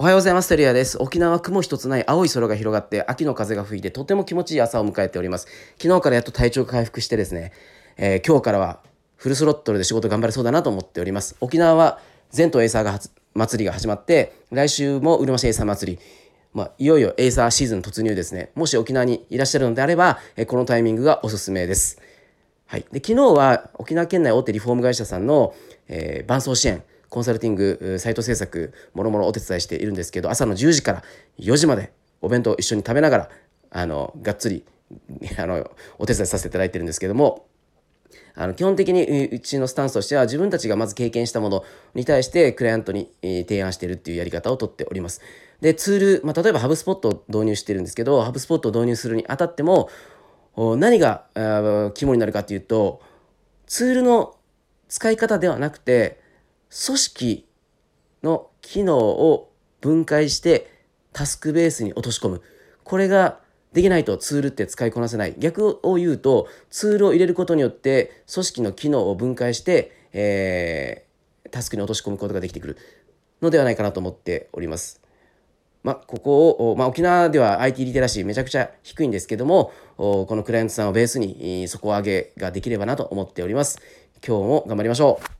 おはようございます。テリアです。沖縄は雲一つない青い空が広がって秋の風が吹いてとても気持ちいい朝を迎えております。昨日からやっと体調回復してですね、えー、今日からはフルスロットルで仕事頑張れそうだなと思っております。沖縄は全島エイサーが祭りが始まって来週もうるま市エイサー祭りまあ、いよいよエイサーシーズン突入ですね。もし沖縄にいらっしゃるのであれば、えこのタイミングがおすすめです。はい。で、昨日は沖縄県内大手リフォーム会社さんの、えー、伴走支援、コンサルティング、サイト制作、もろもろお手伝いしているんですけど、朝の10時から4時までお弁当一緒に食べながら、あの、がっつり、あの、お手伝いさせていただいてるんですけども、あの基本的にうちのスタンスとしては自分たちがまず経験したものに対してクライアントに提案しているっていうやり方をとっております。で、ツール、まあ、例えばハブスポットを導入してるんですけど、ハブスポットを導入するにあたっても、何が肝になるかっていうと、ツールの使い方ではなくて、組織の機能を分解してタスクベースに落とし込む。これができないとツールって使いこなせない。逆を言うと、ツールを入れることによって組織の機能を分解して、えー、タスクに落とし込むことができてくるのではないかなと思っております。まあ、ここを、まあ、沖縄では IT リテラシーめちゃくちゃ低いんですけども、このクライアントさんをベースに底上げができればなと思っております。今日も頑張りましょう。